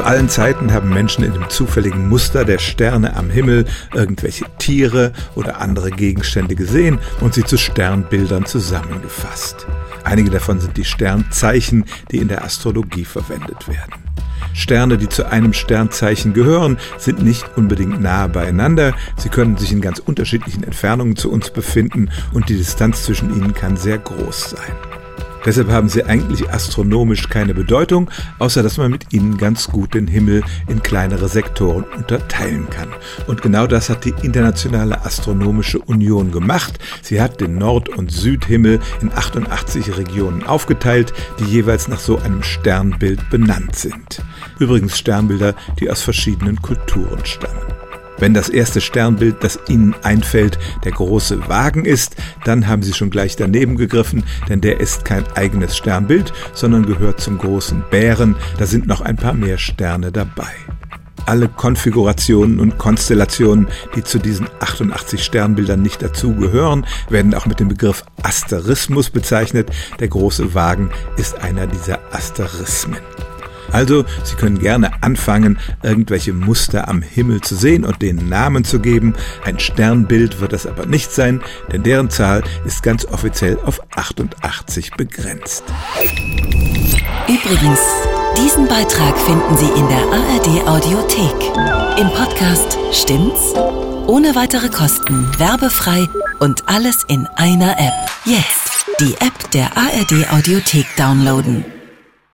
Zu allen Zeiten haben Menschen in dem zufälligen Muster der Sterne am Himmel irgendwelche Tiere oder andere Gegenstände gesehen und sie zu Sternbildern zusammengefasst. Einige davon sind die Sternzeichen, die in der Astrologie verwendet werden. Sterne, die zu einem Sternzeichen gehören, sind nicht unbedingt nahe beieinander. Sie können sich in ganz unterschiedlichen Entfernungen zu uns befinden und die Distanz zwischen ihnen kann sehr groß sein. Deshalb haben sie eigentlich astronomisch keine Bedeutung, außer dass man mit ihnen ganz gut den Himmel in kleinere Sektoren unterteilen kann. Und genau das hat die Internationale Astronomische Union gemacht. Sie hat den Nord- und Südhimmel in 88 Regionen aufgeteilt, die jeweils nach so einem Sternbild benannt sind. Übrigens Sternbilder, die aus verschiedenen Kulturen stammen. Wenn das erste Sternbild, das Ihnen einfällt, der große Wagen ist, dann haben Sie schon gleich daneben gegriffen, denn der ist kein eigenes Sternbild, sondern gehört zum großen Bären. Da sind noch ein paar mehr Sterne dabei. Alle Konfigurationen und Konstellationen, die zu diesen 88 Sternbildern nicht dazugehören, werden auch mit dem Begriff Asterismus bezeichnet. Der große Wagen ist einer dieser Asterismen. Also, Sie können gerne anfangen, irgendwelche Muster am Himmel zu sehen und denen Namen zu geben. Ein Sternbild wird das aber nicht sein, denn deren Zahl ist ganz offiziell auf 88 begrenzt. Übrigens, diesen Beitrag finden Sie in der ARD Audiothek. Im Podcast Stimmt's? Ohne weitere Kosten, werbefrei und alles in einer App. Jetzt die App der ARD Audiothek downloaden.